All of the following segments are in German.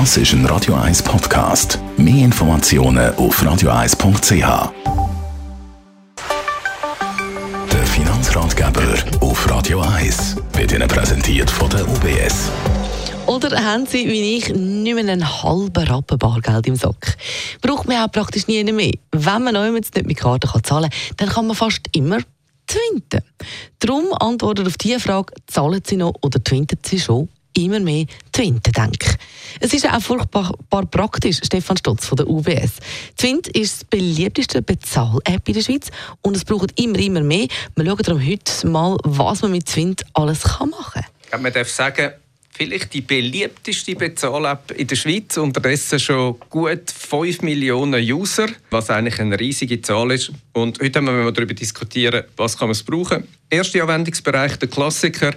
Das ist ein Radio 1 Podcast. Mehr Informationen auf radio1.ch. Der Finanzratgeber auf Radio 1 wird Ihnen präsentiert von der UBS. Oder haben Sie, wie ich, nicht mehr einen halben Rappen Bargeld im Sack? Braucht man auch praktisch nie mehr. Wenn man noch nicht mit Karte zahlen kann, dann kann man fast immer twinten. Darum antwortet auf diese Frage, zahlen Sie noch oder twinten Sie schon? Immer mehr Twint denke. Es ist auch furchtbar praktisch, Stefan Stotz von der UBS. Twint ist die beliebteste Bezahl-App in der Schweiz und es braucht immer, immer mehr. Wir schauen darum heute mal, was man mit Twint alles kann machen kann. Man darf sagen, vielleicht die beliebteste Bezahl-App in der Schweiz. Unterdessen schon gut 5 Millionen User, was eigentlich eine riesige Zahl ist. Und heute haben wir darüber diskutieren, was kann man es brauchen. Erster Anwendungsbereich, der Klassiker,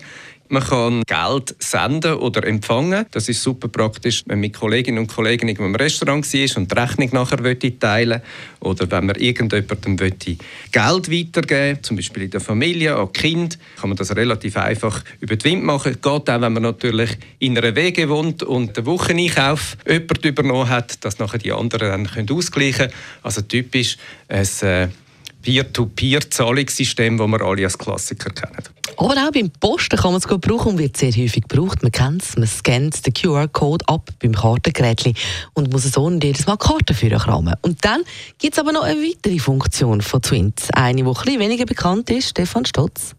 man kann Geld senden oder empfangen. Das ist super praktisch, wenn man mit Kolleginnen und Kollegen im Restaurant war und die Rechnung nachher teilen Oder wenn man irgendjemandem Geld weitergeben zum Beispiel in der Familie, an Kind, kann man das relativ einfach über die Wind machen. Geht auch, wenn man natürlich in einer Wege wohnt und den Wocheneinkauf jemand übernommen hat, dass nachher die anderen dann ausgleichen können. Also typisch ein äh, Peer-to-Peer-Zahlungssystem, das wir alle als Klassiker kennen. Aber auch beim Posten kann man es gut brauchen und wird sehr häufig gebraucht. Man kennt es, man scannt den QR-Code ab beim Kartengerät und muss so nicht jedes Mal Karten führen kramen. Und dann gibt es aber noch eine weitere Funktion von Twint. Eine, die etwas weniger bekannt ist, Stefan Stotz.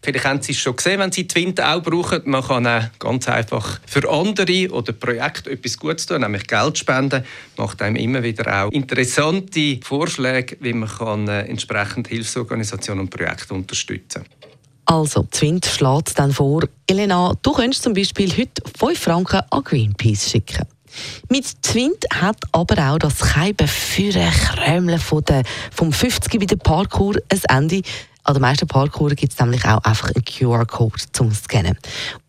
Vielleicht haben Sie es schon gesehen, wenn Sie Twint auch brauchen. Man kann auch ganz einfach für andere oder Projekte etwas Gutes tun, nämlich Geld spenden. Macht einem immer wieder auch interessante Vorschläge, wie man kann, äh, entsprechend Hilfsorganisationen und Projekte unterstützen kann. Also, Twint schlägt dann vor, Elena, du könntest zum Beispiel heute 5 Franken an Greenpeace schicken. Mit Twint hat aber auch das Scheiben für Krömle vom 50 bei der Parkour ein Ende. An den meisten Parkouren gibt es nämlich auch einfach einen QR-Code zum Scannen.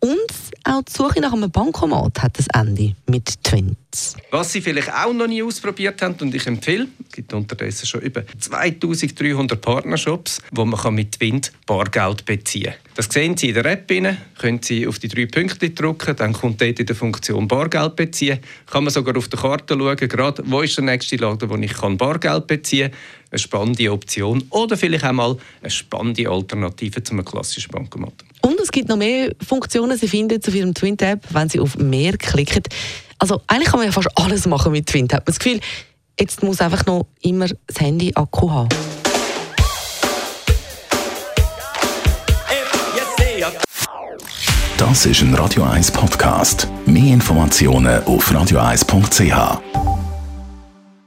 Und auch die Suche nach einem Bankomat hat das Ende mit Twins. Was Sie vielleicht auch noch nie ausprobiert haben und ich empfehle, es gibt unterdessen schon über 2300 Partnershops, wo man mit Twint Bargeld beziehen kann. Das sehen Sie in der App rein, können Sie auf die drei Punkte drücken, dann kommt dort in der Funktion Bargeld beziehen. Kann man sogar auf der Karte schauen, gerade wo ist der nächste Laden, wo ich Bargeld beziehen kann eine spannende Option oder vielleicht auch mal eine spannende Alternative zu einem klassischen Bankomat. Es gibt noch mehr Funktionen. Sie finden auf Ihrem Twin-Tab, wenn Sie auf «Mehr» klicken. Also eigentlich kann man ja fast alles machen mit Twin-Tab. Das Gefühl, jetzt muss einfach noch immer das Handy Akku haben. Das ist ein Radio 1 Podcast. Mehr Informationen auf radio1.ch.